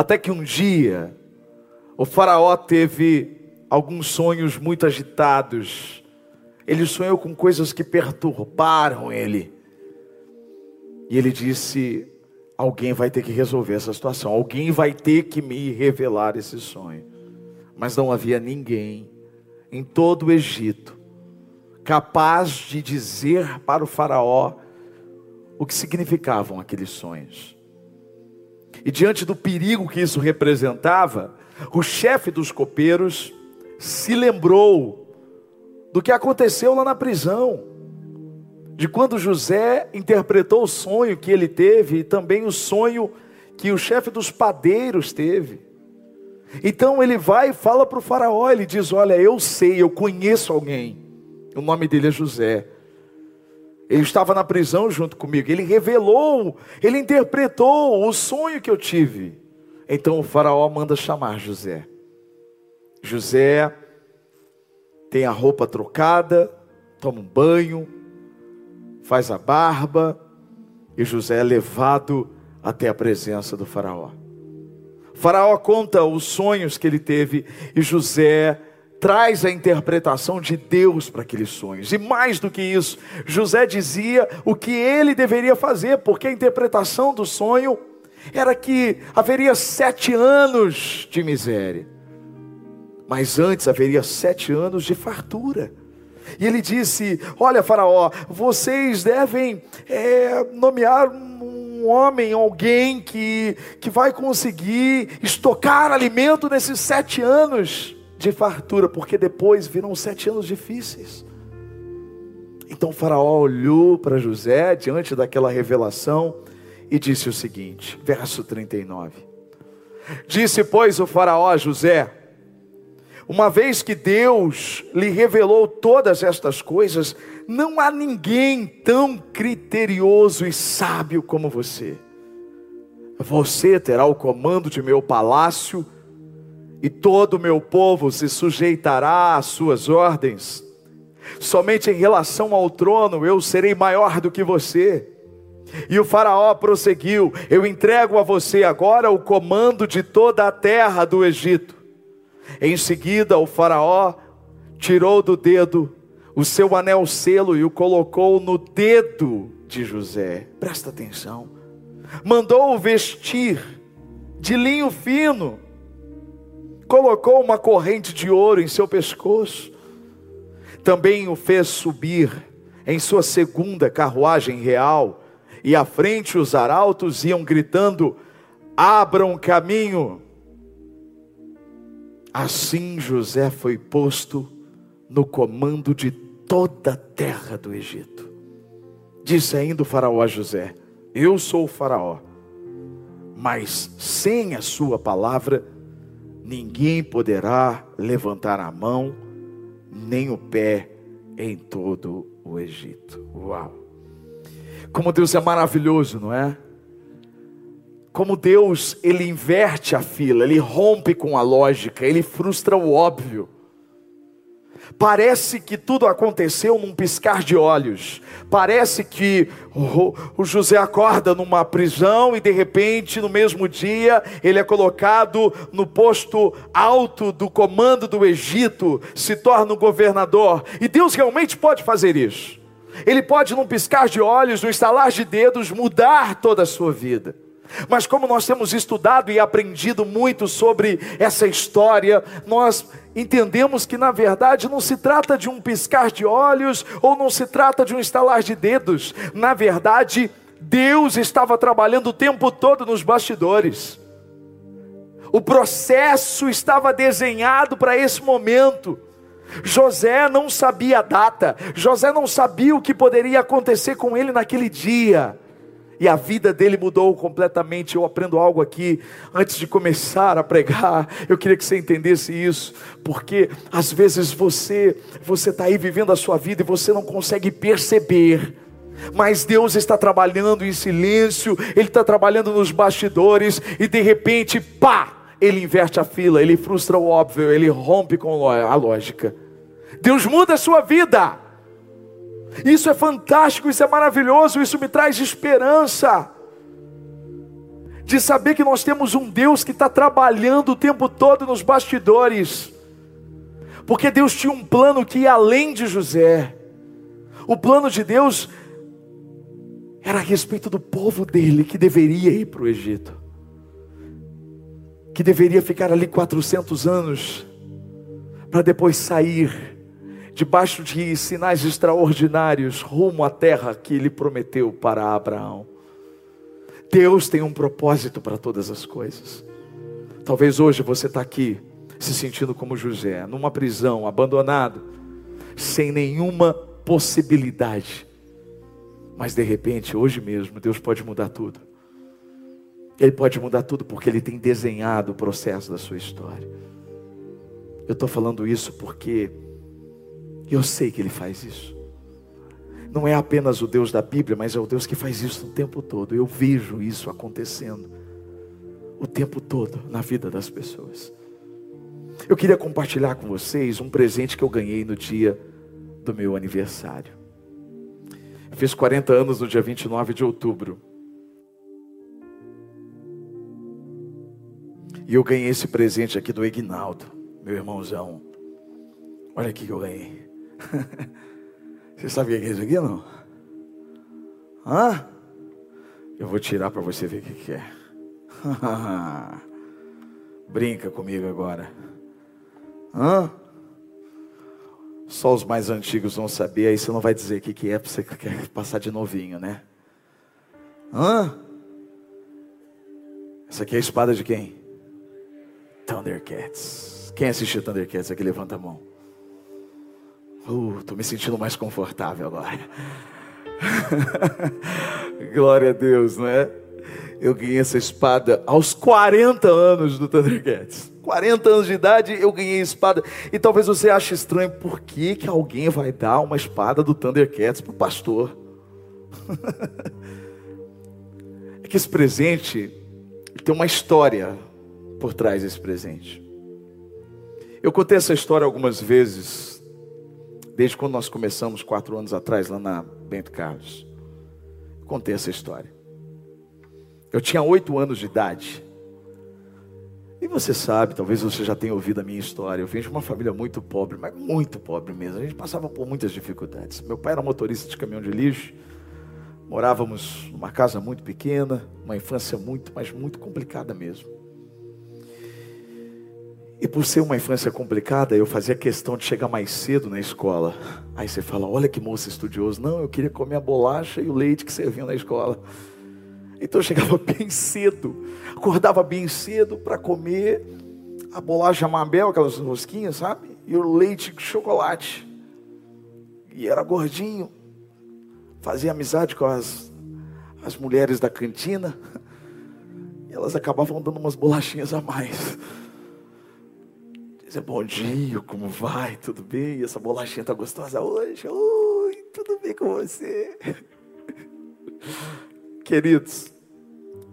Até que um dia, o Faraó teve alguns sonhos muito agitados. Ele sonhou com coisas que perturbaram ele. E ele disse: Alguém vai ter que resolver essa situação, alguém vai ter que me revelar esse sonho. Mas não havia ninguém em todo o Egito capaz de dizer para o Faraó o que significavam aqueles sonhos. E diante do perigo que isso representava, o chefe dos copeiros se lembrou do que aconteceu lá na prisão, de quando José interpretou o sonho que ele teve e também o sonho que o chefe dos padeiros teve. Então ele vai e fala para o Faraó: ele diz: Olha, eu sei, eu conheço alguém, o nome dele é José. Ele estava na prisão junto comigo. Ele revelou, ele interpretou o sonho que eu tive. Então o Faraó manda chamar José. José tem a roupa trocada, toma um banho, faz a barba, e José é levado até a presença do Faraó. O faraó conta os sonhos que ele teve e José traz a interpretação de Deus para aqueles sonhos. E mais do que isso, José dizia o que ele deveria fazer, porque a interpretação do sonho era que haveria sete anos de miséria, mas antes haveria sete anos de fartura. E ele disse: Olha, Faraó, vocês devem é, nomear um homem, alguém que, que vai conseguir estocar alimento nesses sete anos de fartura, porque depois virão sete anos difíceis. Então Faraó olhou para José diante daquela revelação e disse o seguinte, verso 39. Disse, pois, o Faraó a José: Uma vez que Deus lhe revelou todas estas coisas, não há ninguém tão criterioso e sábio como você. Você terá o comando de meu palácio e todo o meu povo se sujeitará às suas ordens. Somente em relação ao trono eu serei maior do que você. E o Faraó prosseguiu: Eu entrego a você agora o comando de toda a terra do Egito. Em seguida, o Faraó tirou do dedo o seu anel selo e o colocou no dedo de José. Presta atenção. Mandou-o vestir de linho fino colocou uma corrente de ouro em seu pescoço, também o fez subir em sua segunda carruagem real, e à frente os arautos iam gritando: Abram caminho. Assim José foi posto no comando de toda a terra do Egito. Disse ainda o Faraó a José: Eu sou o Faraó, mas sem a sua palavra ninguém poderá levantar a mão, nem o pé em todo o Egito. Uau! Como Deus é maravilhoso, não é? Como Deus, ele inverte a fila, ele rompe com a lógica, ele frustra o óbvio. Parece que tudo aconteceu num piscar de olhos. Parece que o, José acorda numa prisão e de repente, no mesmo dia, ele é colocado no posto alto do comando do Egito, se torna o governador. E Deus realmente pode fazer isso. Ele pode, num piscar de olhos, num estalar de dedos, mudar toda a sua vida. Mas como nós temos estudado e aprendido muito sobre essa história, nós entendemos que na verdade não se trata de um piscar de olhos ou não se trata de um estalar de dedos. Na verdade, Deus estava trabalhando o tempo todo nos bastidores. O processo estava desenhado para esse momento. José não sabia a data, José não sabia o que poderia acontecer com ele naquele dia e a vida dele mudou completamente. Eu aprendo algo aqui antes de começar a pregar. Eu queria que você entendesse isso, porque às vezes você você está aí vivendo a sua vida e você não consegue perceber. Mas Deus está trabalhando em silêncio, Ele está trabalhando nos bastidores, e de repente, pá, Ele inverte a fila, Ele frustra o óbvio, Ele rompe com a lógica. Deus muda a sua vida. Isso é fantástico, isso é maravilhoso, isso me traz esperança. de saber que nós temos um Deus que está trabalhando o tempo todo nos bastidores, porque Deus tinha um plano que ia além de José. O plano de Deus era a respeito do povo dele que deveria ir para o Egito, que deveria ficar ali 400 anos, para depois sair debaixo de sinais extraordinários rumo à terra que ele prometeu para Abraão. Deus tem um propósito para todas as coisas. Talvez hoje você está aqui se sentindo como José, numa prisão, abandonado, sem nenhuma possibilidade. Mas de repente, hoje mesmo, Deus pode mudar tudo. Ele pode mudar tudo porque Ele tem desenhado o processo da sua história. Eu estou falando isso porque eu sei que Ele faz isso. Não é apenas o Deus da Bíblia, mas é o Deus que faz isso o tempo todo. Eu vejo isso acontecendo o tempo todo na vida das pessoas. Eu queria compartilhar com vocês um presente que eu ganhei no dia do meu aniversário. fiz 40 anos no dia 29 de outubro. E eu ganhei esse presente aqui do Ignaldo, meu irmãozão. Olha aqui que eu ganhei. Você sabe o que é isso aqui ou não? Hã? Eu vou tirar para você ver o que é. Brinca comigo agora. Hã? Só os mais antigos vão saber, aí você não vai dizer o que, que é, porque você quer passar de novinho, né? Hã? Essa aqui é a espada de quem? Thundercats. Quem assistiu Thundercats aqui? Levanta a mão. Uh, tô me sentindo mais confortável agora. Glória a Deus, não é? Eu ganhei essa espada aos 40 anos do Thundercats. 40 anos de idade eu ganhei espada. E talvez você ache estranho, por que, que alguém vai dar uma espada do Thundercats para o pastor? é que esse presente tem uma história por trás desse presente. Eu contei essa história algumas vezes, desde quando nós começamos, quatro anos atrás, lá na Bento Carlos. contei essa história. Eu tinha oito anos de idade. E você sabe, talvez você já tenha ouvido a minha história. Eu venho de uma família muito pobre, mas muito pobre mesmo. A gente passava por muitas dificuldades. Meu pai era motorista de caminhão de lixo. Morávamos numa casa muito pequena, uma infância muito, mas muito complicada mesmo. E por ser uma infância complicada, eu fazia questão de chegar mais cedo na escola. Aí você fala: olha que moça estudioso. Não, eu queria comer a bolacha e o leite que serviam na escola. Então eu chegava bem cedo, acordava bem cedo para comer a bolacha Mabel, aquelas rosquinhas, sabe? E o leite com chocolate. E era gordinho. Fazia amizade com as, as mulheres da cantina. E elas acabavam dando umas bolachinhas a mais. Dizia, bom dia, como vai? Tudo bem? Essa bolachinha tá gostosa hoje? Oi, tudo bem com você? Queridos,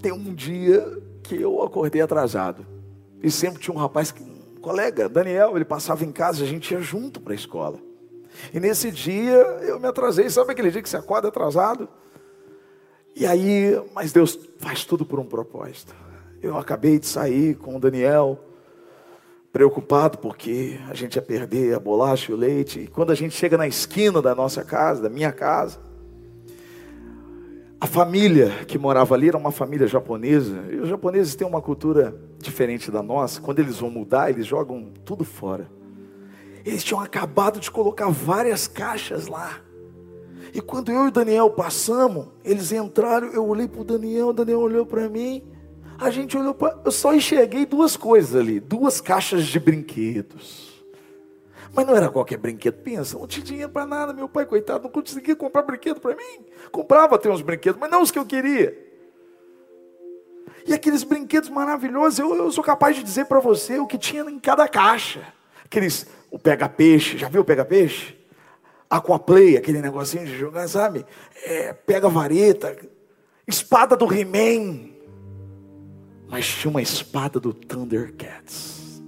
tem um dia que eu acordei atrasado. E sempre tinha um rapaz, um colega, Daniel, ele passava em casa, a gente ia junto para a escola. E nesse dia eu me atrasei, sabe aquele dia que você acorda atrasado? E aí, mas Deus faz tudo por um propósito. Eu acabei de sair com o Daniel, preocupado porque a gente ia perder a bolacha e o leite. E quando a gente chega na esquina da nossa casa, da minha casa, a família que morava ali era uma família japonesa. E os japoneses têm uma cultura diferente da nossa. Quando eles vão mudar, eles jogam tudo fora. Eles tinham acabado de colocar várias caixas lá. E quando eu e o Daniel passamos, eles entraram, eu olhei para o Daniel, o Daniel olhou para mim. A gente olhou para. Eu só enxerguei duas coisas ali: duas caixas de brinquedos. Mas não era qualquer brinquedo. Pensa, não tinha dinheiro para nada. Meu pai, coitado, não conseguia comprar brinquedo para mim. Comprava até uns brinquedos, mas não os que eu queria. E aqueles brinquedos maravilhosos, eu, eu sou capaz de dizer para você o que tinha em cada caixa. Aqueles, o pega-peixe, já viu o pega-peixe? Aquaplay, aquele negocinho de jogar, sabe? É, pega vareta, espada do He-Man. Mas tinha uma espada do Thundercats.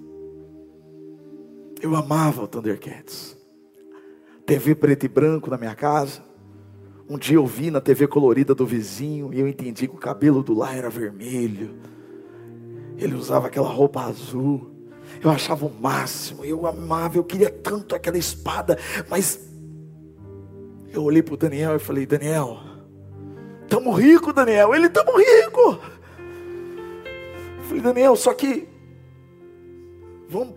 Eu amava o Thundercats. TV preto e branco na minha casa. Um dia eu vi na TV colorida do vizinho e eu entendi que o cabelo do lá era vermelho. Ele usava aquela roupa azul. Eu achava o máximo, eu amava, eu queria tanto aquela espada, mas eu olhei para o Daniel e falei: Daniel, estamos rico, Daniel. Ele estamos rico. Falei: Daniel, só que vamos,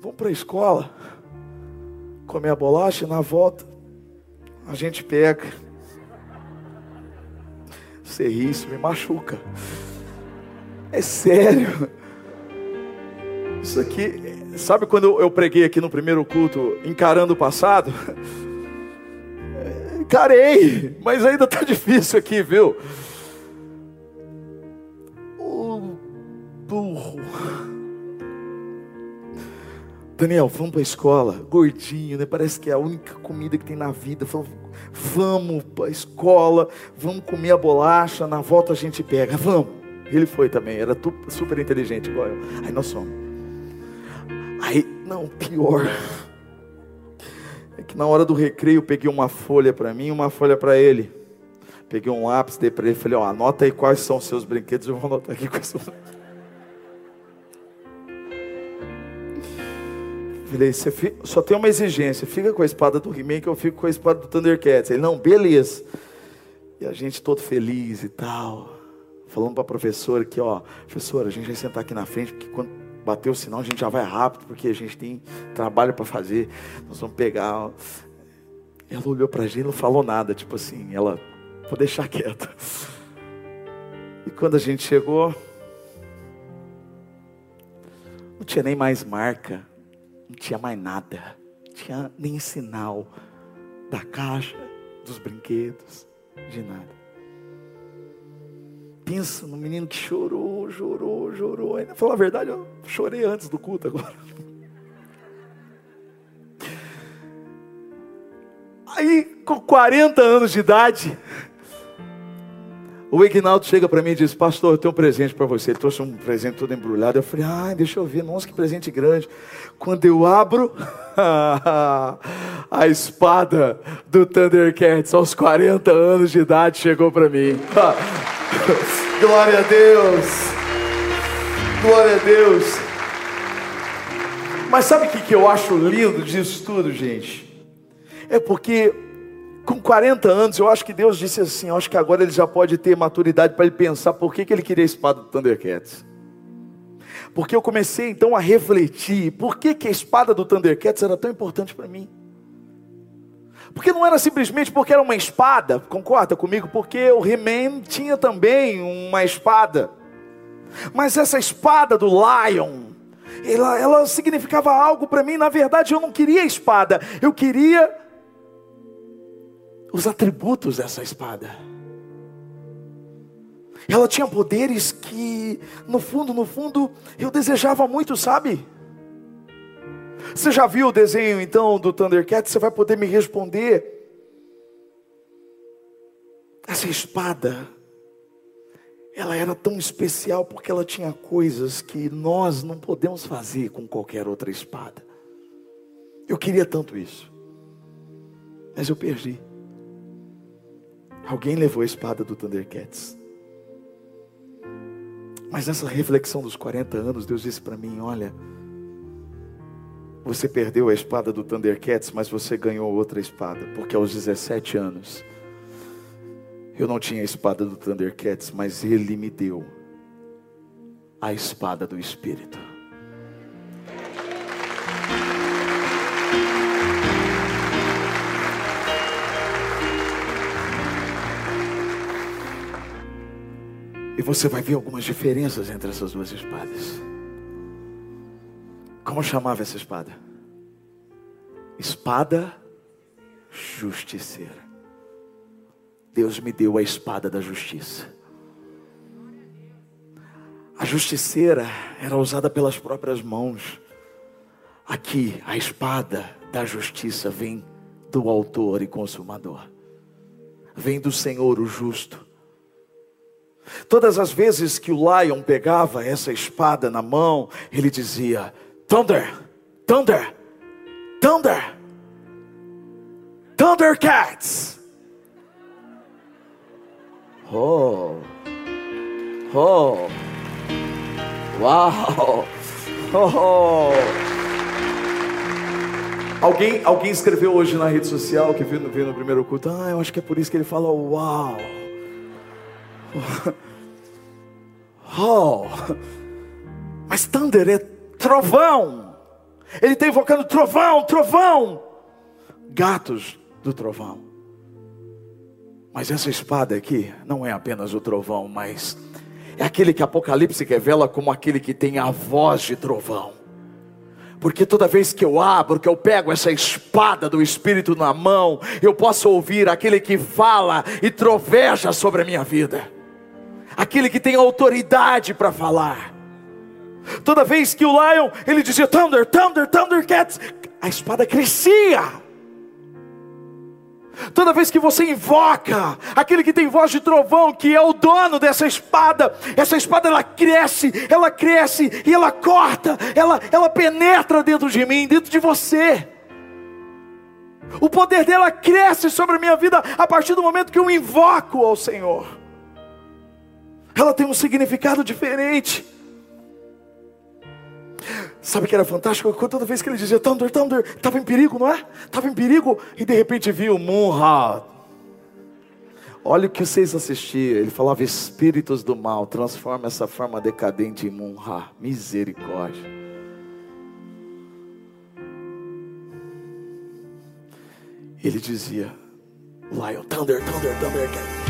vamos para a escola, comer a bolacha, na volta a gente pega. Você ri, isso me machuca. É sério. Isso aqui, sabe quando eu preguei aqui no primeiro culto, encarando o passado? Encarei, mas ainda está difícil aqui, viu? Burro. Daniel, vamos para a escola, gordinho, né? Parece que é a única comida que tem na vida. Vamos para a escola, vamos comer a bolacha, na volta a gente pega, vamos. Ele foi também, era super inteligente igual eu. Aí nós fomos. Aí, não, pior. É que na hora do recreio eu peguei uma folha para mim e uma folha para ele. Peguei um lápis, dei para ele falei, ó, anota aí quais são os seus brinquedos, eu vou anotar aqui quais são. Falei, você fica, só tem uma exigência, fica com a espada do He-Man que eu fico com a espada do Thundercats. Ele, não, beleza. E a gente todo feliz e tal. Falando para a professora que, ó, professora, a gente vai sentar aqui na frente, porque quando bater o sinal, a gente já vai rápido, porque a gente tem trabalho para fazer. Nós vamos pegar. Ela olhou para a gente e não falou nada, tipo assim, ela, vou deixar quieta. E quando a gente chegou, não tinha nem mais marca, não tinha mais nada, não tinha nem sinal da caixa, dos brinquedos, de nada. Pensa no menino que chorou, chorou, chorou. Ainda falar a verdade, eu chorei antes do culto agora. Aí, com 40 anos de idade, o Ignaldo chega para mim e diz: Pastor, eu tenho um presente para você. Ele trouxe um presente todo embrulhado. Eu falei: Ai, deixa eu ver. Nossa, que presente grande. Quando eu abro, a espada do Thundercats, aos 40 anos de idade, chegou para mim. Glória a Deus. Glória a Deus. Mas sabe o que, eu acho lindo disso tudo, gente? É porque com 40 anos, eu acho que Deus disse assim: eu acho que agora ele já pode ter maturidade para ele pensar por que, que ele queria a espada do Thundercats. Porque eu comecei então a refletir por que, que a espada do Thundercats era tão importante para mim. Porque não era simplesmente porque era uma espada, concorda comigo? Porque o He-Man tinha também uma espada. Mas essa espada do Lion, ela, ela significava algo para mim. Na verdade, eu não queria a espada, eu queria os atributos dessa espada. Ela tinha poderes que, no fundo, no fundo, eu desejava muito, sabe? Você já viu o desenho então do Thundercat? Você vai poder me responder. Essa espada, ela era tão especial porque ela tinha coisas que nós não podemos fazer com qualquer outra espada. Eu queria tanto isso, mas eu perdi. Alguém levou a espada do Thundercats. Mas nessa reflexão dos 40 anos, Deus disse para mim: Olha, você perdeu a espada do Thundercats, mas você ganhou outra espada, porque aos 17 anos eu não tinha a espada do Thundercats, mas ele me deu a espada do Espírito. E você vai ver algumas diferenças entre essas duas espadas. Como chamava essa espada? Espada justiceira. Deus me deu a espada da justiça. A justiceira era usada pelas próprias mãos. Aqui, a espada da justiça vem do autor e consumador. Vem do Senhor, o justo. Todas as vezes que o Lion pegava essa espada na mão, ele dizia: Thunder, Thunder, Thunder, Thundercats. Oh. Oh. Uau. Oh. Alguém, alguém escreveu hoje na rede social que viu, viu no primeiro culto. Ah, eu acho que é por isso que ele fala uau. Oh. Mas thunder é trovão. Ele está invocando trovão, trovão. Gatos do trovão. Mas essa espada aqui não é apenas o trovão, mas é aquele que Apocalipse revela como aquele que tem a voz de trovão. Porque toda vez que eu abro, que eu pego essa espada do Espírito na mão, eu posso ouvir aquele que fala e troveja sobre a minha vida, aquele que tem autoridade para falar. Toda vez que o Lion, ele dizia Thunder, Thunder, Thundercats, a espada crescia. Toda vez que você invoca aquele que tem voz de trovão, que é o dono dessa espada, essa espada ela cresce, ela cresce e ela corta, ela, ela penetra dentro de mim, dentro de você. O poder dela cresce sobre a minha vida a partir do momento que eu invoco ao Senhor. Ela tem um significado diferente. Sabe que era fantástico? Toda vez que ele dizia Thunder, Thunder, estava em perigo, não é? Estava em perigo, e de repente viu Munha. Olha o que vocês assistiam. Ele falava: Espíritos do mal, transforma essa forma decadente em Munha. Misericórdia. Ele dizia: Lion, Thunder, Thunder, Thunder.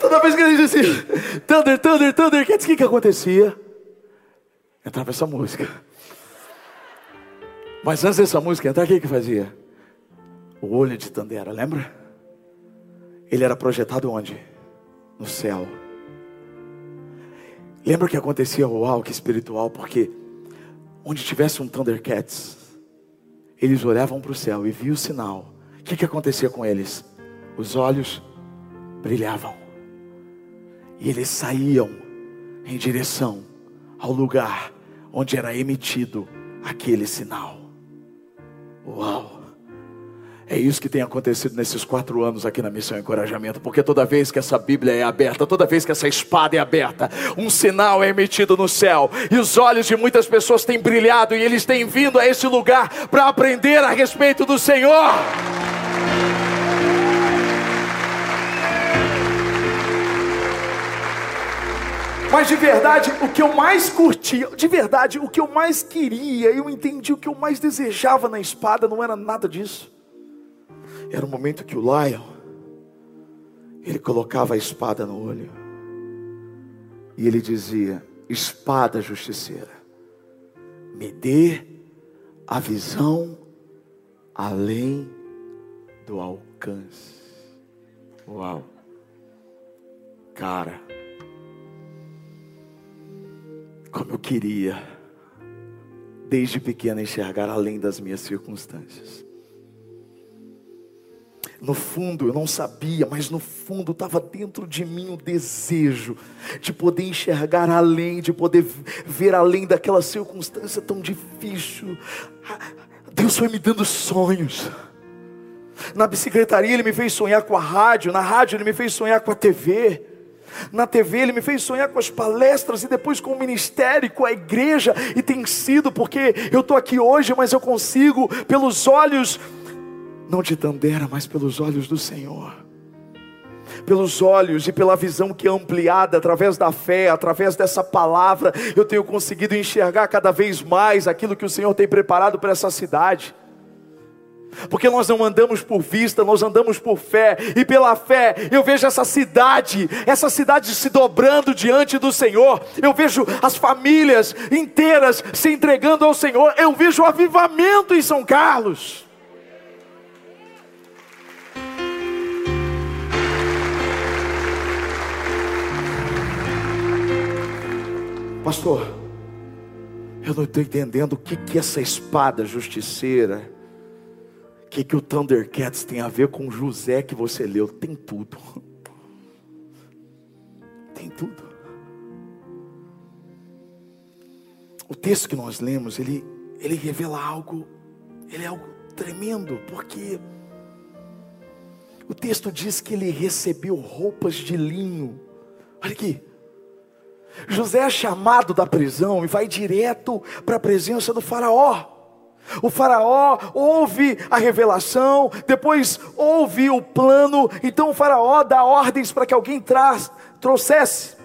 Toda vez que ele dizia Thunder, Thunder, Thunder, o que, que acontecia? Entrava essa música. Mas antes dessa música entrar, o que, que fazia? O olho de Tandera, lembra? Ele era projetado onde? No céu. Lembra o que acontecia? Uau, que espiritual, porque onde tivesse um Thundercats, eles olhavam para o céu e viam o sinal. O que, que acontecia com eles? Os olhos brilhavam. E eles saíam em direção ao lugar onde era emitido aquele sinal. Uau! É isso que tem acontecido nesses quatro anos aqui na Missão Encorajamento, porque toda vez que essa Bíblia é aberta, toda vez que essa espada é aberta, um sinal é emitido no céu, e os olhos de muitas pessoas têm brilhado, e eles têm vindo a esse lugar para aprender a respeito do Senhor. Mas de verdade, o que eu mais curtia, de verdade, o que eu mais queria, eu entendi o que eu mais desejava na espada, não era nada disso. Era o momento que o Lion, ele colocava a espada no olho. E ele dizia: Espada justiceira, me dê a visão além do alcance. Uau. Cara. Como eu queria, desde pequena, enxergar além das minhas circunstâncias. No fundo, eu não sabia, mas no fundo estava dentro de mim o desejo de poder enxergar além, de poder ver além daquela circunstância tão difícil. Deus foi me dando sonhos. Na bicicletaria ele me fez sonhar com a rádio, na rádio ele me fez sonhar com a TV. Na TV ele me fez sonhar com as palestras e depois com o ministério, com a igreja, e tem sido porque eu estou aqui hoje, mas eu consigo, pelos olhos, não de Tandera, mas pelos olhos do Senhor. Pelos olhos e pela visão que é ampliada através da fé, através dessa palavra, eu tenho conseguido enxergar cada vez mais aquilo que o Senhor tem preparado para essa cidade. Porque nós não andamos por vista, nós andamos por fé, e pela fé eu vejo essa cidade, essa cidade se dobrando diante do Senhor, eu vejo as famílias inteiras se entregando ao Senhor, eu vejo o avivamento em São Carlos. Pastor, eu não estou entendendo o que, que essa espada justiceira o que, que o Thundercats tem a ver com José que você leu? Tem tudo. Tem tudo. O texto que nós lemos, ele, ele revela algo, ele é algo tremendo, porque o texto diz que ele recebeu roupas de linho. Olha aqui. José é chamado da prisão e vai direto para a presença do Faraó. O Faraó ouve a revelação, depois ouve o plano, então o Faraó dá ordens para que alguém traz, trouxesse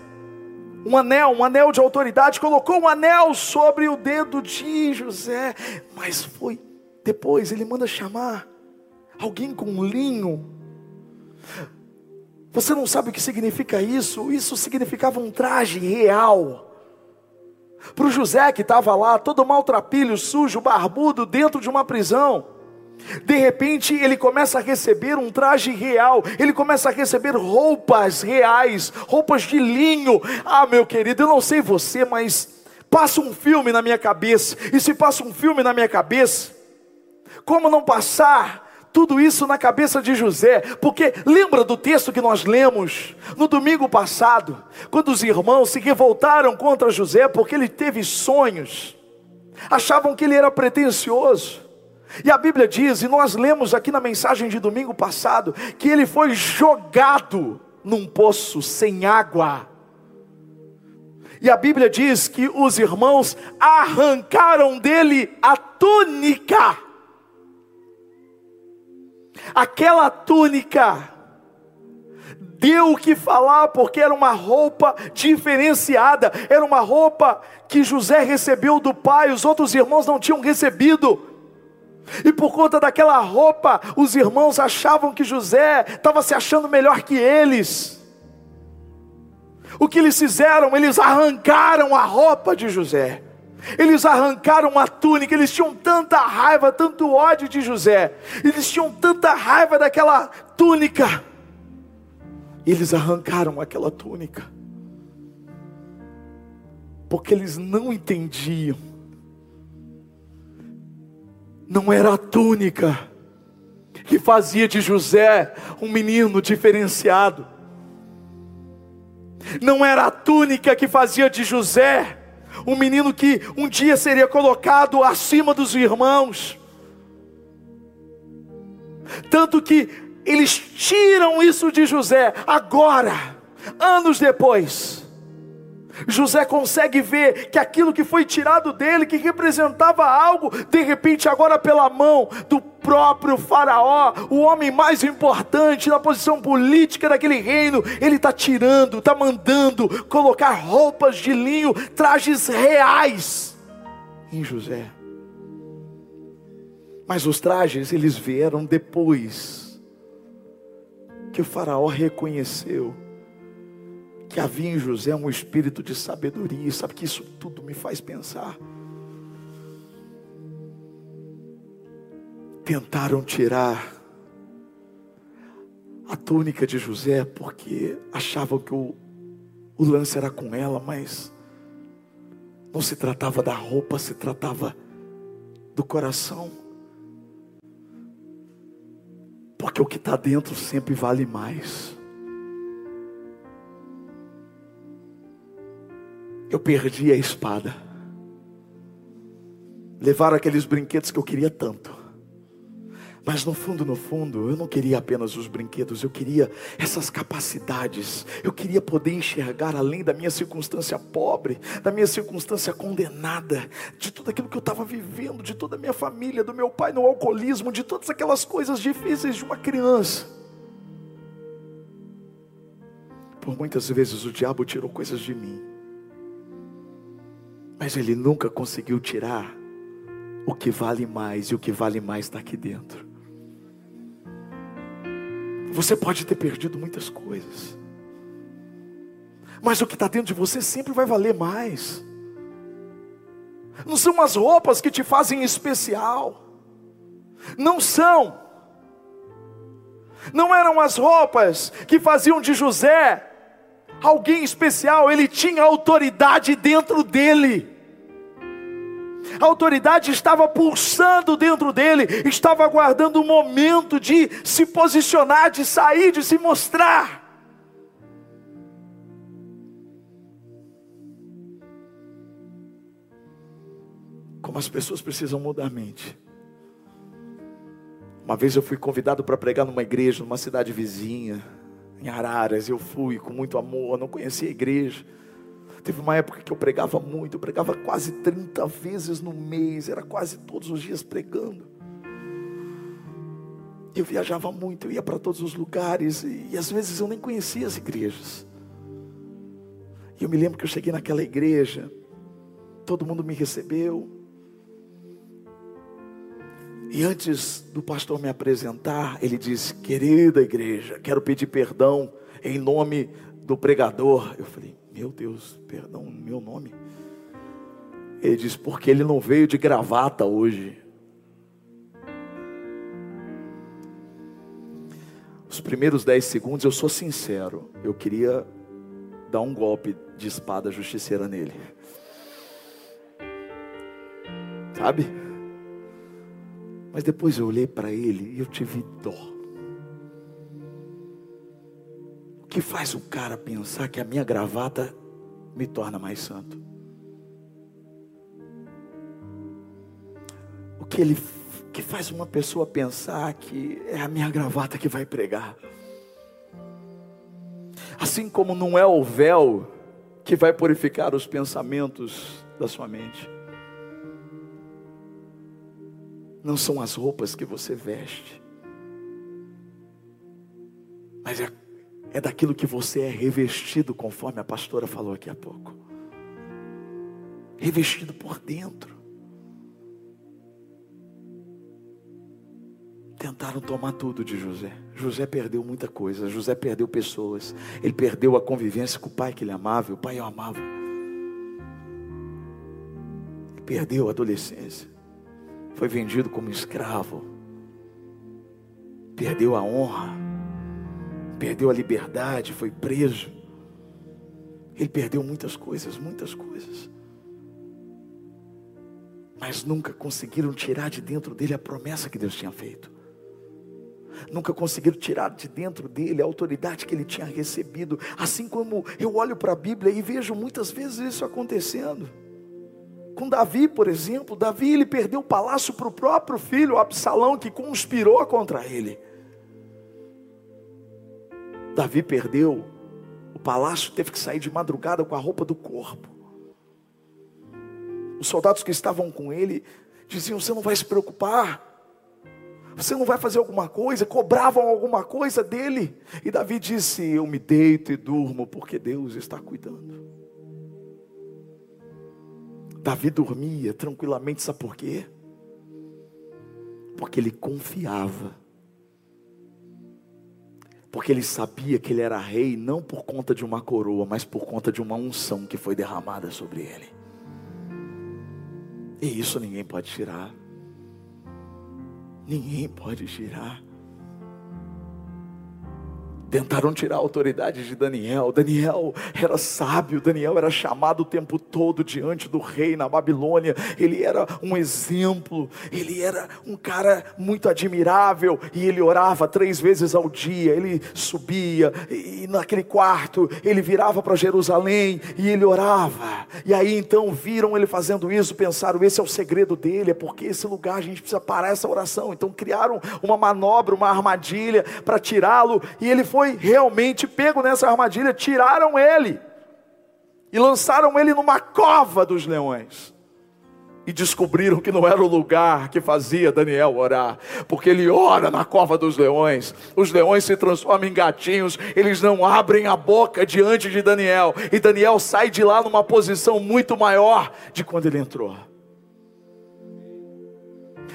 um anel, um anel de autoridade, colocou um anel sobre o dedo de José, mas foi depois, ele manda chamar alguém com linho. Você não sabe o que significa isso? Isso significava um traje real. Para o José que estava lá, todo maltrapilho, sujo, barbudo, dentro de uma prisão. De repente ele começa a receber um traje real, ele começa a receber roupas reais, roupas de linho. Ah, meu querido, eu não sei você, mas passa um filme na minha cabeça. E se passa um filme na minha cabeça, como não passar tudo isso na cabeça de José, porque lembra do texto que nós lemos no domingo passado, quando os irmãos se revoltaram contra José porque ele teve sonhos, achavam que ele era pretensioso. E a Bíblia diz, e nós lemos aqui na mensagem de domingo passado, que ele foi jogado num poço sem água. E a Bíblia diz que os irmãos arrancaram dele a túnica. Aquela túnica deu o que falar, porque era uma roupa diferenciada, era uma roupa que José recebeu do pai, os outros irmãos não tinham recebido. E por conta daquela roupa, os irmãos achavam que José estava se achando melhor que eles. O que eles fizeram? Eles arrancaram a roupa de José. Eles arrancaram a túnica, eles tinham tanta raiva, tanto ódio de José. Eles tinham tanta raiva daquela túnica. Eles arrancaram aquela túnica. Porque eles não entendiam não era a túnica que fazia de José um menino diferenciado. Não era a túnica que fazia de José um menino que um dia seria colocado acima dos irmãos. Tanto que eles tiram isso de José agora, anos depois. José consegue ver que aquilo que foi tirado dele, que representava algo, de repente, agora pela mão do próprio Faraó, o homem mais importante na posição política daquele reino, ele está tirando, está mandando colocar roupas de linho, trajes reais em José. Mas os trajes, eles vieram depois que o Faraó reconheceu que havia em José um espírito de sabedoria. Sabe que isso tudo me faz pensar. Tentaram tirar a túnica de José porque achavam que o, o lance era com ela, mas não se tratava da roupa, se tratava do coração. Porque o que está dentro sempre vale mais. eu perdi a espada. Levaram aqueles brinquedos que eu queria tanto. Mas no fundo, no fundo, eu não queria apenas os brinquedos, eu queria essas capacidades. Eu queria poder enxergar além da minha circunstância pobre, da minha circunstância condenada, de tudo aquilo que eu estava vivendo, de toda a minha família, do meu pai no alcoolismo, de todas aquelas coisas difíceis de uma criança. Por muitas vezes o diabo tirou coisas de mim mas ele nunca conseguiu tirar o que vale mais, e o que vale mais está aqui dentro. Você pode ter perdido muitas coisas, mas o que está dentro de você sempre vai valer mais. Não são as roupas que te fazem especial, não são. Não eram as roupas que faziam de José alguém especial, ele tinha autoridade dentro dele a autoridade estava pulsando dentro dele, estava aguardando o momento de se posicionar, de sair, de se mostrar. Como as pessoas precisam mudar a mente. Uma vez eu fui convidado para pregar numa igreja, numa cidade vizinha, em Araras. Eu fui com muito amor, não conhecia a igreja. Teve uma época que eu pregava muito, eu pregava quase 30 vezes no mês, era quase todos os dias pregando. Eu viajava muito, eu ia para todos os lugares e, e às vezes eu nem conhecia as igrejas. E eu me lembro que eu cheguei naquela igreja, todo mundo me recebeu. E antes do pastor me apresentar, ele disse: Querida igreja, quero pedir perdão em nome do pregador. Eu falei: Meu Deus, perdão, meu nome. Ele disse: Porque ele não veio de gravata hoje. Os primeiros dez segundos, eu sou sincero, eu queria dar um golpe de espada justiceira nele. Sabe? Mas depois eu olhei para ele e eu tive dó. Que faz o cara pensar que a minha gravata me torna mais santo? O que ele que faz uma pessoa pensar que é a minha gravata que vai pregar. Assim como não é o véu que vai purificar os pensamentos da sua mente. Não são as roupas que você veste, mas é, é daquilo que você é revestido, conforme a pastora falou aqui há pouco. Revestido por dentro. Tentaram tomar tudo de José. José perdeu muita coisa. José perdeu pessoas. Ele perdeu a convivência com o pai que ele amava. O pai o amava. Ele perdeu a adolescência. Foi vendido como escravo. Perdeu a honra. Perdeu a liberdade. Foi preso. Ele perdeu muitas coisas, muitas coisas. Mas nunca conseguiram tirar de dentro dele a promessa que Deus tinha feito nunca conseguiram tirar de dentro dele a autoridade que ele tinha recebido. Assim como eu olho para a Bíblia e vejo muitas vezes isso acontecendo. Com Davi, por exemplo, Davi ele perdeu o palácio para o próprio filho, Absalão, que conspirou contra ele. Davi perdeu o palácio, teve que sair de madrugada com a roupa do corpo. Os soldados que estavam com ele diziam: Você não vai se preocupar, você não vai fazer alguma coisa? Cobravam alguma coisa dele. E Davi disse: Eu me deito e durmo, porque Deus está cuidando. Davi dormia tranquilamente, sabe por quê? Porque ele confiava. Porque ele sabia que ele era rei não por conta de uma coroa, mas por conta de uma unção que foi derramada sobre ele. E isso ninguém pode tirar. Ninguém pode tirar. Tentaram tirar a autoridade de Daniel. Daniel era sábio, Daniel era chamado o tempo todo diante do rei na Babilônia. Ele era um exemplo, ele era um cara muito admirável e ele orava três vezes ao dia. Ele subia e naquele quarto ele virava para Jerusalém e ele orava. E aí então viram ele fazendo isso, pensaram: esse é o segredo dele, é porque esse lugar a gente precisa parar essa oração. Então criaram uma manobra, uma armadilha para tirá-lo e ele foi foi realmente pego nessa armadilha, tiraram ele e lançaram ele numa cova dos leões. E descobriram que não era o lugar que fazia Daniel orar, porque ele ora na cova dos leões. Os leões se transformam em gatinhos, eles não abrem a boca diante de Daniel, e Daniel sai de lá numa posição muito maior de quando ele entrou.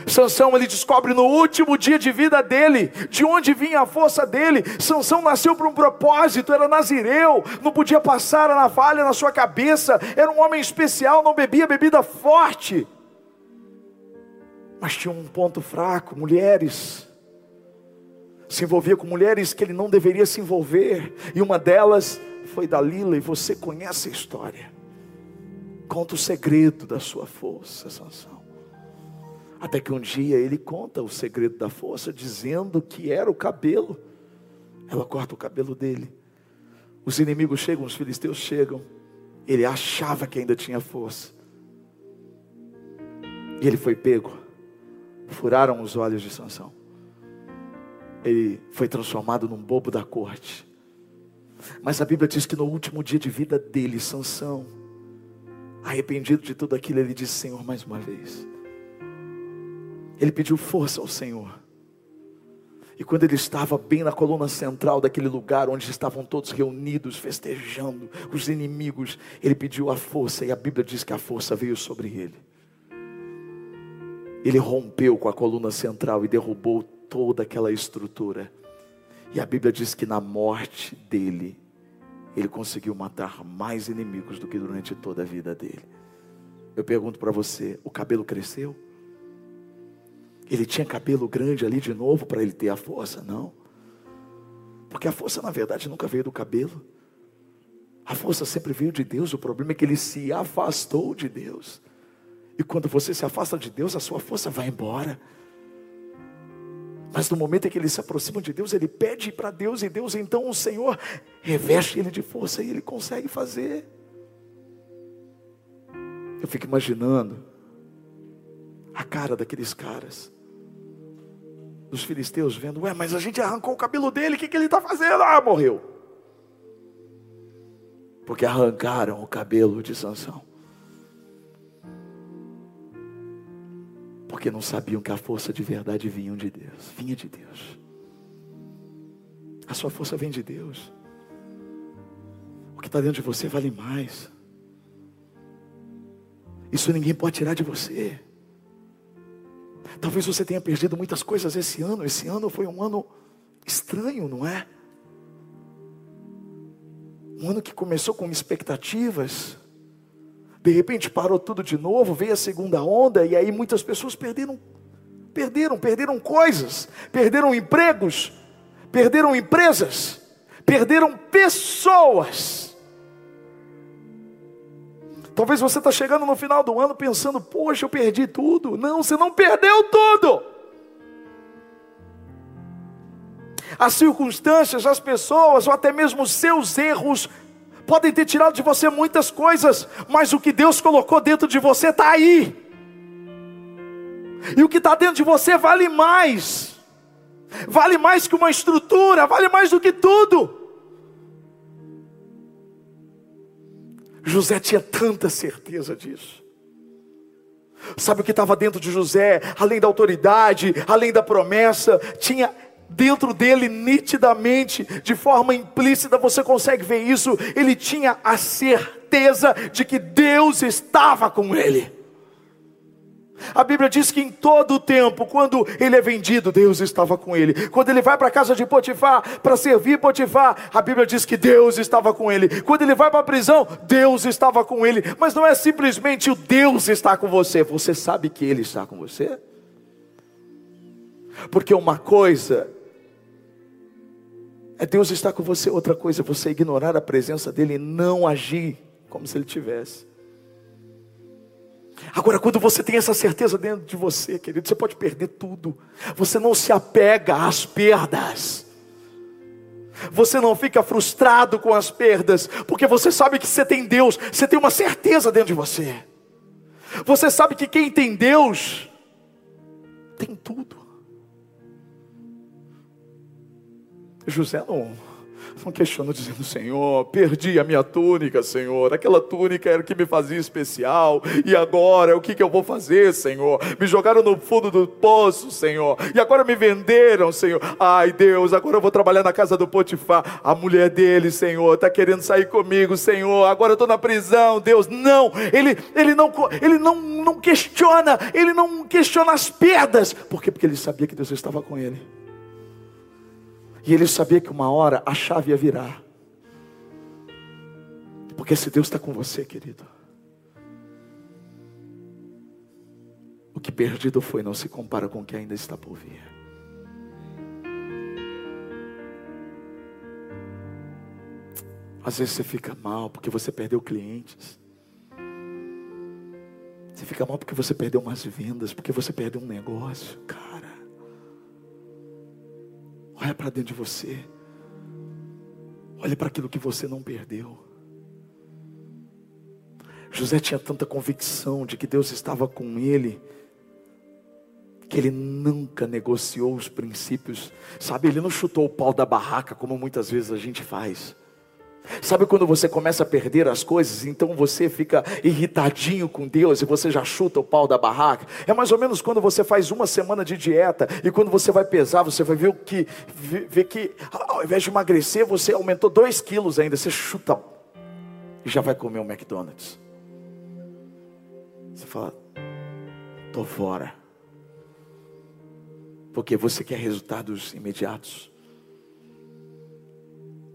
Sansão ele descobre no último dia de vida dele, de onde vinha a força dele. Sansão nasceu para um propósito, era nazireu, não podia passar a navalha na sua cabeça, era um homem especial, não bebia bebida forte. Mas tinha um ponto fraco, mulheres. Se envolvia com mulheres que ele não deveria se envolver, e uma delas foi Dalila, e você conhece a história. Conta o segredo da sua força, Sansão. Até que um dia ele conta o segredo da força, dizendo que era o cabelo. Ela corta o cabelo dele. Os inimigos chegam, os filisteus chegam. Ele achava que ainda tinha força. E ele foi pego. Furaram os olhos de Sansão. Ele foi transformado num bobo da corte. Mas a Bíblia diz que no último dia de vida dele, Sansão, arrependido de tudo aquilo, ele disse: Senhor, mais uma vez. Ele pediu força ao Senhor. E quando ele estava bem na coluna central daquele lugar onde estavam todos reunidos, festejando, os inimigos, ele pediu a força, e a Bíblia diz que a força veio sobre ele. Ele rompeu com a coluna central e derrubou toda aquela estrutura. E a Bíblia diz que na morte dele, ele conseguiu matar mais inimigos do que durante toda a vida dele. Eu pergunto para você: o cabelo cresceu? Ele tinha cabelo grande ali de novo para ele ter a força? Não. Porque a força, na verdade, nunca veio do cabelo. A força sempre veio de Deus. O problema é que ele se afastou de Deus. E quando você se afasta de Deus, a sua força vai embora. Mas no momento em que ele se aproxima de Deus, ele pede para Deus, e Deus então o Senhor reveste ele de força e ele consegue fazer. Eu fico imaginando a cara daqueles caras dos filisteus, vendo, ué, mas a gente arrancou o cabelo dele, o que, que ele está fazendo? Ah, morreu. Porque arrancaram o cabelo de Sansão. Porque não sabiam que a força de verdade vinha de Deus, vinha de Deus. A sua força vem de Deus. O que está dentro de você vale mais. Isso ninguém pode tirar de você. Talvez você tenha perdido muitas coisas esse ano. Esse ano foi um ano estranho, não é? Um ano que começou com expectativas. De repente parou tudo de novo, veio a segunda onda e aí muitas pessoas perderam perderam, perderam coisas, perderam empregos, perderam empresas, perderam pessoas. Talvez você está chegando no final do ano pensando, poxa, eu perdi tudo. Não, você não perdeu tudo. As circunstâncias, as pessoas, ou até mesmo os seus erros, podem ter tirado de você muitas coisas, mas o que Deus colocou dentro de você está aí. E o que está dentro de você vale mais, vale mais que uma estrutura, vale mais do que tudo. José tinha tanta certeza disso. Sabe o que estava dentro de José, além da autoridade, além da promessa, tinha dentro dele nitidamente, de forma implícita, você consegue ver isso. Ele tinha a certeza de que Deus estava com ele. A Bíblia diz que em todo o tempo, quando ele é vendido, Deus estava com ele. Quando ele vai para a casa de Potifar para servir Potifar, a Bíblia diz que Deus estava com ele. Quando ele vai para a prisão, Deus estava com ele. Mas não é simplesmente o Deus está com você, você sabe que ele está com você? Porque uma coisa é Deus estar com você, outra coisa é você ignorar a presença dele e não agir como se ele tivesse. Agora, quando você tem essa certeza dentro de você, querido, você pode perder tudo. Você não se apega às perdas. Você não fica frustrado com as perdas, porque você sabe que você tem Deus, você tem uma certeza dentro de você. Você sabe que quem tem Deus tem tudo. José não não questionou dizendo, Senhor, perdi a minha túnica, Senhor. Aquela túnica era o que me fazia especial. E agora, o que, que eu vou fazer, Senhor? Me jogaram no fundo do poço, Senhor. E agora me venderam, Senhor. Ai, Deus, agora eu vou trabalhar na casa do Potifar. A mulher dele, Senhor, está querendo sair comigo, Senhor. Agora eu estou na prisão, Deus. Não, ele, ele, não, ele não, não questiona, ele não questiona as perdas. Por quê? Porque ele sabia que Deus estava com ele. E ele sabia que uma hora a chave ia virar. Porque se Deus está com você, querido, o que perdido foi não se compara com o que ainda está por vir. Às vezes você fica mal porque você perdeu clientes. Você fica mal porque você perdeu umas vendas, porque você perdeu um negócio. Cara. Olha para dentro de você. Olha para aquilo que você não perdeu. José tinha tanta convicção de que Deus estava com ele, que ele nunca negociou os princípios, sabe? Ele não chutou o pau da barraca como muitas vezes a gente faz. Sabe quando você começa a perder as coisas, então você fica irritadinho com Deus e você já chuta o pau da barraca? É mais ou menos quando você faz uma semana de dieta e quando você vai pesar, você vai ver que, ver que ao invés de emagrecer, você aumentou dois quilos ainda, você chuta e já vai comer um McDonald's. Você fala, tô fora. Porque você quer resultados imediatos.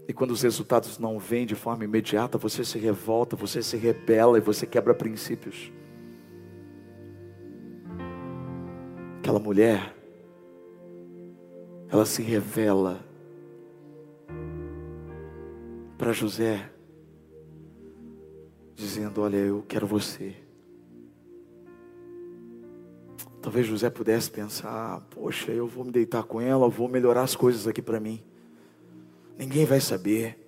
E quando os resultados não vêm de forma imediata, você se revolta, você se rebela e você quebra princípios. Aquela mulher, ela se revela para José, dizendo: Olha, eu quero você. Talvez José pudesse pensar: Poxa, eu vou me deitar com ela, vou melhorar as coisas aqui para mim ninguém vai saber.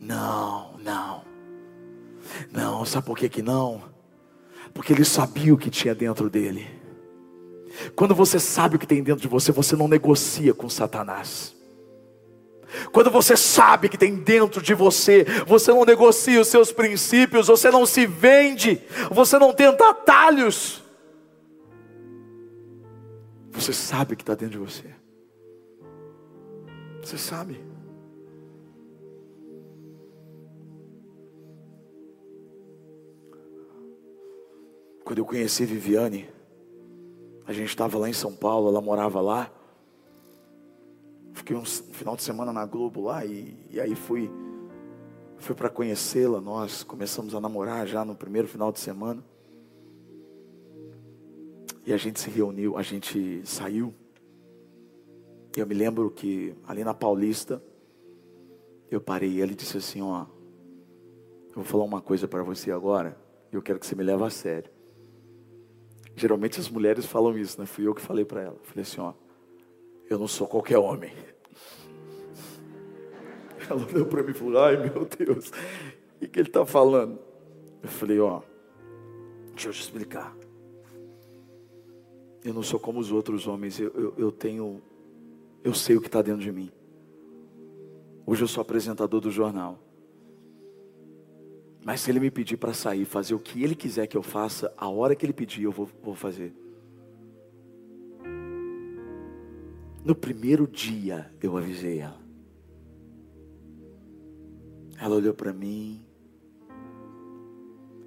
Não, não. Não, sabe por que, que não? Porque ele sabia o que tinha dentro dele. Quando você sabe o que tem dentro de você, você não negocia com Satanás. Quando você sabe que tem dentro de você, você não negocia os seus princípios, você não se vende, você não tenta atalhos. Você sabe o que está dentro de você. Você sabe. Quando eu conheci Viviane, a gente estava lá em São Paulo, ela morava lá. Fiquei um final de semana na Globo lá e, e aí fui, fui para conhecê-la. Nós começamos a namorar já no primeiro final de semana. E a gente se reuniu, a gente saiu. Eu me lembro que ali na Paulista, eu parei e ele disse assim: Ó, eu vou falar uma coisa para você agora, e eu quero que você me leve a sério. Geralmente as mulheres falam isso, né? Fui eu que falei para ela. Falei assim, ó, eu não sou qualquer homem. Ela olhou para mim e falou, ai meu Deus, o que, que ele está falando? Eu falei, ó, deixa eu te explicar. Eu não sou como os outros homens, eu, eu, eu tenho, eu sei o que está dentro de mim. Hoje eu sou apresentador do jornal. Mas se ele me pedir para sair, fazer o que ele quiser que eu faça, a hora que ele pedir, eu vou, vou fazer. No primeiro dia, eu avisei ela. Ela olhou para mim.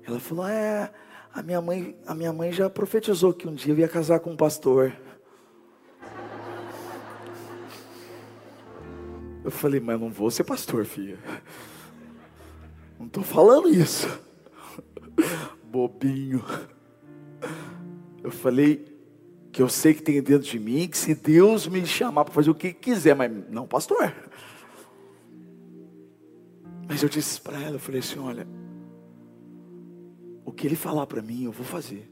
Ela falou: "É, a minha mãe, a minha mãe já profetizou que um dia eu ia casar com um pastor." Eu falei: "Mas não vou ser pastor, filha." Não estou falando isso. Bobinho. Eu falei que eu sei que tem dentro de mim, que se Deus me chamar para fazer o que quiser, mas não, pastor. Mas eu disse para ela, eu falei assim, olha, o que ele falar para mim, eu vou fazer.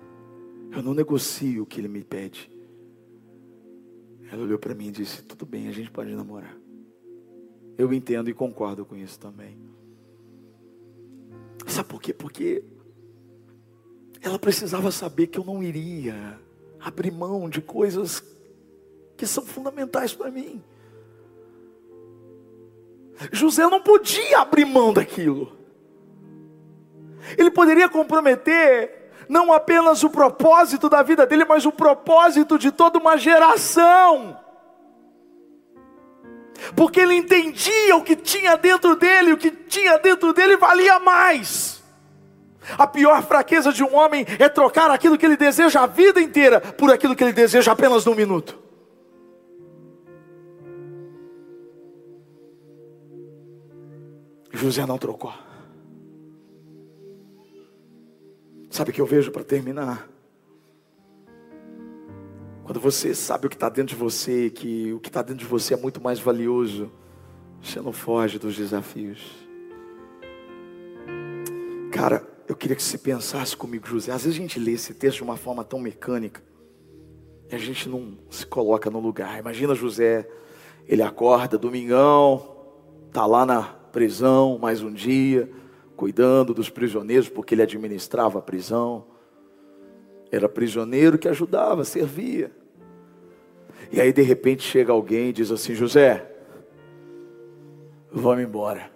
Eu não negocio o que ele me pede. Ela olhou para mim e disse: Tudo bem, a gente pode namorar. Eu entendo e concordo com isso também. Sabe por quê? Porque ela precisava saber que eu não iria abrir mão de coisas que são fundamentais para mim. José não podia abrir mão daquilo. Ele poderia comprometer não apenas o propósito da vida dele, mas o propósito de toda uma geração porque ele entendia o que tinha dentro dele, o que tinha dentro dele valia mais. A pior fraqueza de um homem é trocar aquilo que ele deseja a vida inteira por aquilo que ele deseja apenas num minuto. José não trocou. Sabe o que eu vejo para terminar? Quando você sabe o que está dentro de você, que o que está dentro de você é muito mais valioso, você não foge dos desafios. Cara, eu queria que você pensasse comigo, José. Às vezes a gente lê esse texto de uma forma tão mecânica e a gente não se coloca no lugar. Imagina José, ele acorda domingão, tá lá na prisão mais um dia, cuidando dos prisioneiros porque ele administrava a prisão. Era prisioneiro que ajudava, servia. E aí de repente chega alguém e diz assim: José, vamos embora.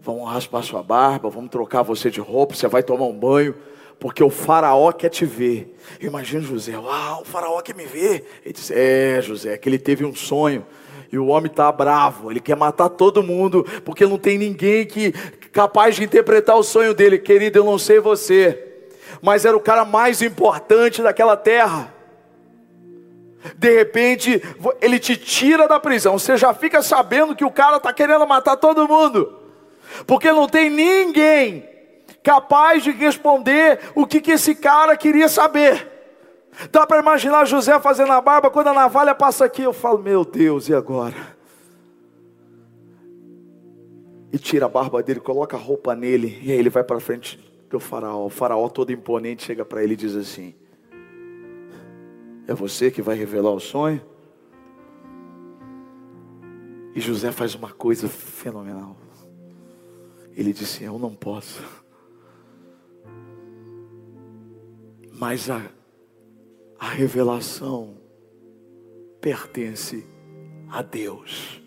Vamos raspar sua barba, vamos trocar você de roupa, você vai tomar um banho, porque o faraó quer te ver. Imagina José, uau, o faraó quer me ver. Ele disse, é José, que ele teve um sonho. E o homem está bravo, ele quer matar todo mundo, porque não tem ninguém que capaz de interpretar o sonho dele. Querido, eu não sei você, mas era o cara mais importante daquela terra. De repente, ele te tira da prisão, você já fica sabendo que o cara está querendo matar todo mundo, porque não tem ninguém capaz de responder o que, que esse cara queria saber. Dá para imaginar José fazendo a barba, quando a navalha passa aqui, eu falo, meu Deus, e agora? E tira a barba dele, coloca a roupa nele, e aí ele vai para frente do faraó. O faraó todo imponente chega para ele e diz assim: É você que vai revelar o sonho? E José faz uma coisa fenomenal. Ele disse: Eu não posso. Mas a a revelação pertence a Deus.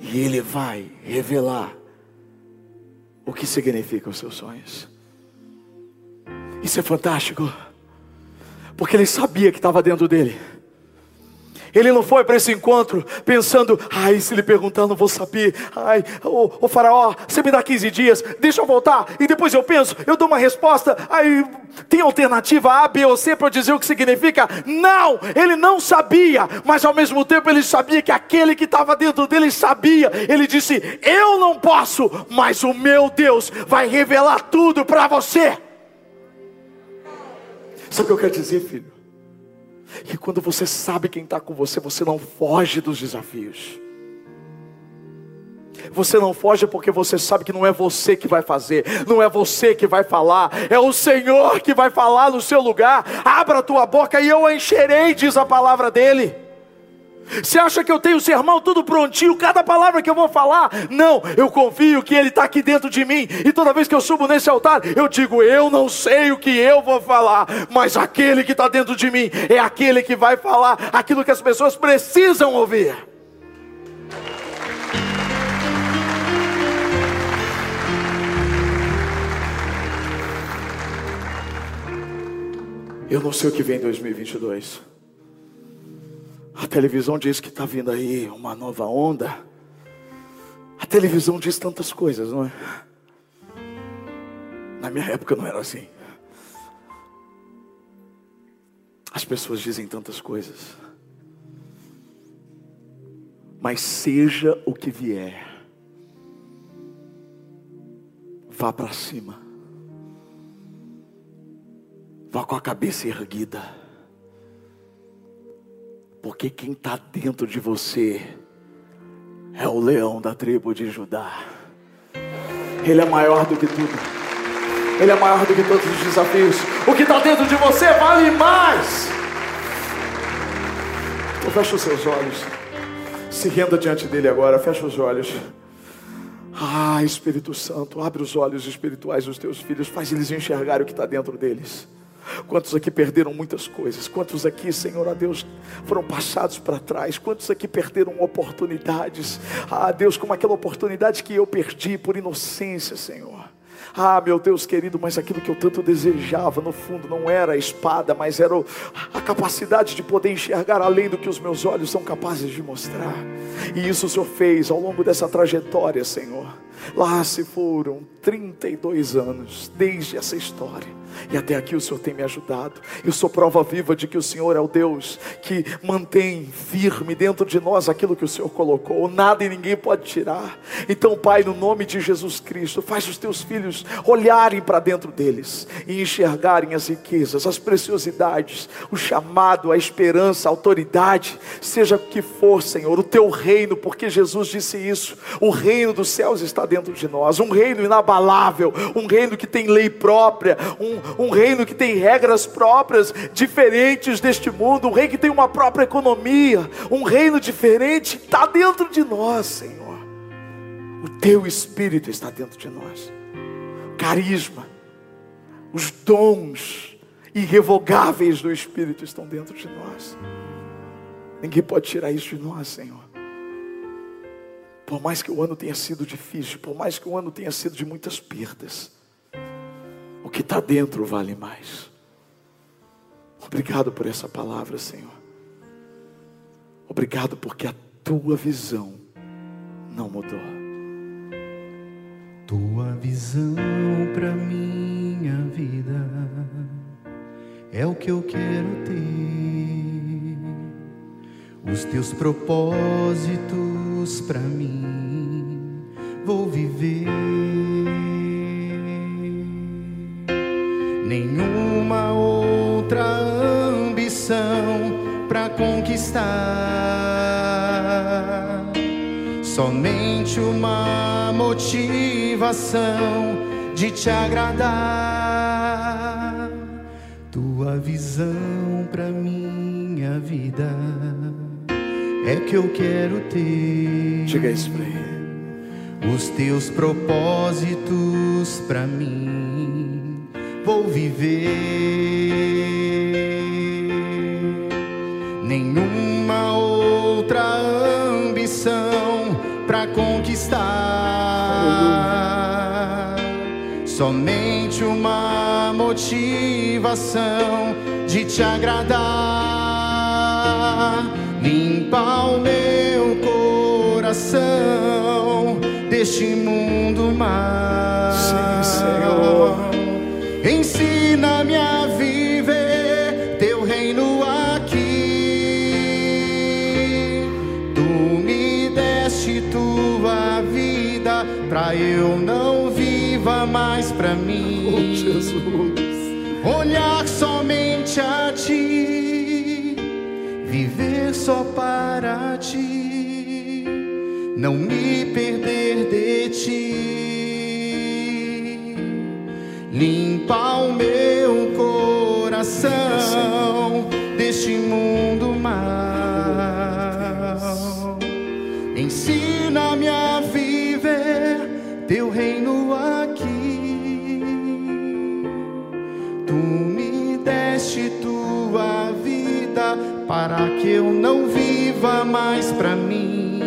E Ele vai revelar o que significam os seus sonhos. Isso é fantástico, porque Ele sabia que estava dentro dele. Ele não foi para esse encontro pensando, ai, se ele perguntar, eu não vou saber. Ai, ô, ô faraó, você me dá 15 dias, deixa eu voltar, e depois eu penso, eu dou uma resposta. Ai, tem alternativa A, B ou C para dizer o que significa? Não, ele não sabia, mas ao mesmo tempo ele sabia que aquele que estava dentro dele sabia. Ele disse: Eu não posso, mas o meu Deus vai revelar tudo para você. Sabe o que eu quero dizer, filho? Que quando você sabe quem está com você, você não foge dos desafios. Você não foge porque você sabe que não é você que vai fazer, não é você que vai falar, é o Senhor que vai falar no seu lugar. Abra a tua boca e eu a encherei, diz a palavra dele. Você acha que eu tenho o sermão tudo prontinho, cada palavra que eu vou falar? Não, eu confio que Ele está aqui dentro de mim, e toda vez que eu subo nesse altar, eu digo: Eu não sei o que eu vou falar, mas aquele que está dentro de mim é aquele que vai falar aquilo que as pessoas precisam ouvir. Eu não sei o que vem em 2022. A televisão diz que está vindo aí uma nova onda. A televisão diz tantas coisas, não é? Na minha época não era assim. As pessoas dizem tantas coisas. Mas seja o que vier, vá para cima. Vá com a cabeça erguida. Porque quem está dentro de você é o leão da tribo de Judá. Ele é maior do que tudo. Ele é maior do que todos os desafios. O que está dentro de você vale mais. Então fecha os seus olhos. Se renda diante dele agora. Fecha os olhos. Ah, Espírito Santo, abre os olhos espirituais dos teus filhos. Faz eles enxergarem o que está dentro deles. Quantos aqui perderam muitas coisas? Quantos aqui, Senhor, a Deus, foram passados para trás? Quantos aqui perderam oportunidades? Ah, Deus, como aquela oportunidade que eu perdi por inocência, Senhor. Ah, meu Deus querido, mas aquilo que eu tanto desejava, no fundo, não era a espada, mas era a capacidade de poder enxergar além do que os meus olhos são capazes de mostrar. E isso o Senhor fez ao longo dessa trajetória, Senhor. Lá se foram 32 anos desde essa história. E até aqui o Senhor tem me ajudado. Eu sou prova viva de que o Senhor é o Deus que mantém firme dentro de nós aquilo que o Senhor colocou. Nada e ninguém pode tirar. Então, Pai, no nome de Jesus Cristo, faz os teus filhos olharem para dentro deles e enxergarem as riquezas, as preciosidades, o chamado, a esperança, a autoridade, seja o que for, Senhor, o teu reino, porque Jesus disse isso. O reino dos céus está dentro de nós, um reino inabalável, um reino que tem lei própria, um, um reino que tem regras próprias, diferentes deste mundo, um reino que tem uma própria economia, um reino diferente, está dentro de nós, Senhor. O teu Espírito está dentro de nós, carisma, Os dons irrevogáveis do Espírito estão dentro de nós. Ninguém pode tirar isso de nós, Senhor. Por mais que o ano tenha sido difícil, por mais que o ano tenha sido de muitas perdas, o que está dentro vale mais. Obrigado por essa palavra, Senhor. Obrigado porque a tua visão não mudou. Tua visão para minha vida é o que eu quero ter. Os teus propósitos para mim vou viver. Nenhuma outra ambição para conquistar. Somente uma motivação de te agradar. Tua visão para minha vida é que eu quero ter. Diga isso para ele. Os teus propósitos para mim vou viver. Nenhuma outra ambição para conquistar. Somente uma motivação de te agradar. Limpa o meu coração deste mundo mal. Sim, Senhor. Ensina-me só para ti, não me perder de ti. Limpa o meu coração deste mundo mal. Ensina-me a viver teu reino aqui. Para que eu não viva mais para mim.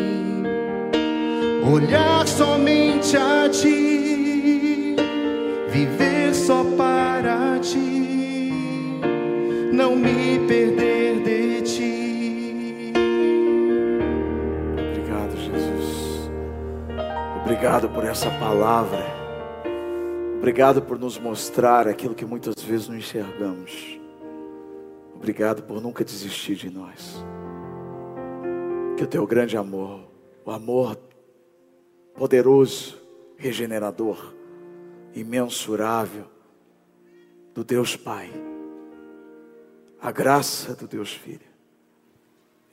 Olhar somente a ti, viver só para ti, não me perder de ti. Obrigado, Jesus. Obrigado por essa palavra. Obrigado por nos mostrar aquilo que muitas vezes não enxergamos. Obrigado por nunca desistir de nós. Que o teu grande amor, o amor poderoso, regenerador, imensurável do Deus Pai, a graça do Deus Filho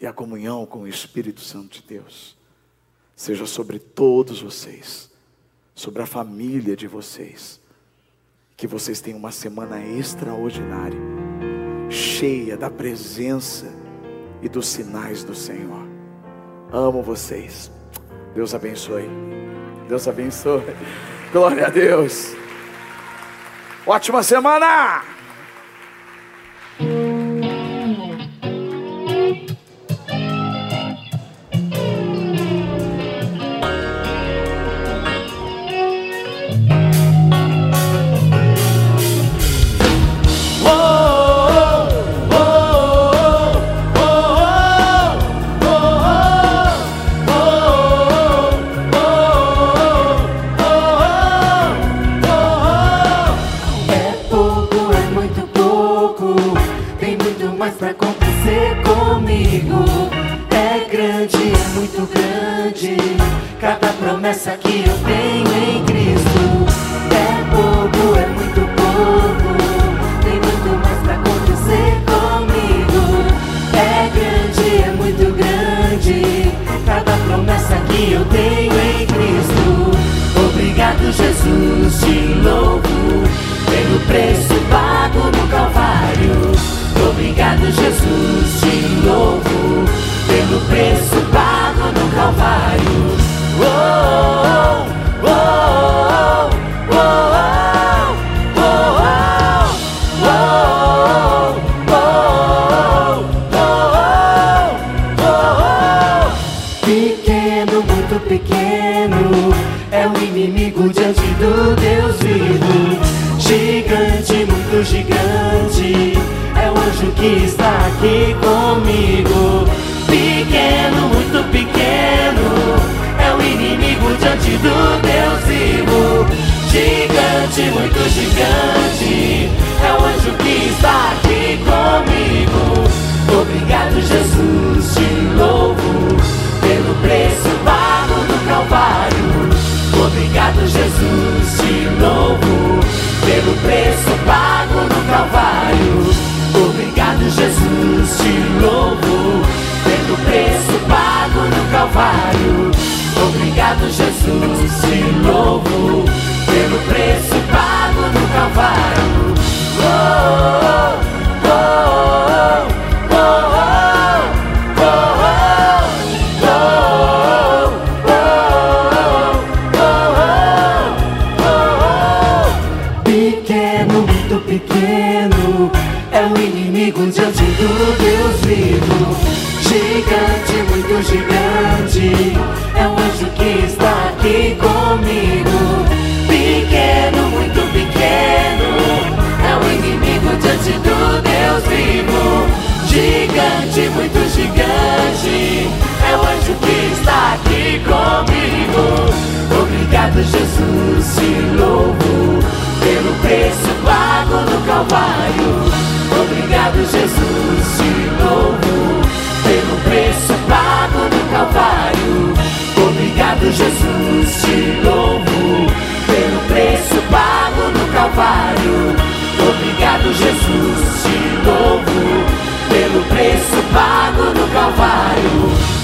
e a comunhão com o Espírito Santo de Deus seja sobre todos vocês, sobre a família de vocês. Que vocês tenham uma semana extraordinária, cheia da presença e dos sinais do Senhor. Amo vocês. Deus abençoe. Deus abençoe. Glória a Deus. Ótima semana! Cada promessa que eu tenho em Cristo. É pouco, é muito pouco. Tem muito mais pra acontecer comigo. É grande, é muito grande. Cada promessa que eu tenho em Cristo. Obrigado, Jesus, te louvo pelo preço pago no Calvário. Obrigado, Calvário. Obrigado, Jesus, te louvo. comigo. Obrigado, Jesus, te louvo pelo preço pago no Calvário. Obrigado, Jesus, te louvo pelo preço pago no Calvário. Obrigado, Jesus, te louvo pelo preço pago no Calvário. Obrigado, Jesus, te louvo pelo preço pago no Calvário.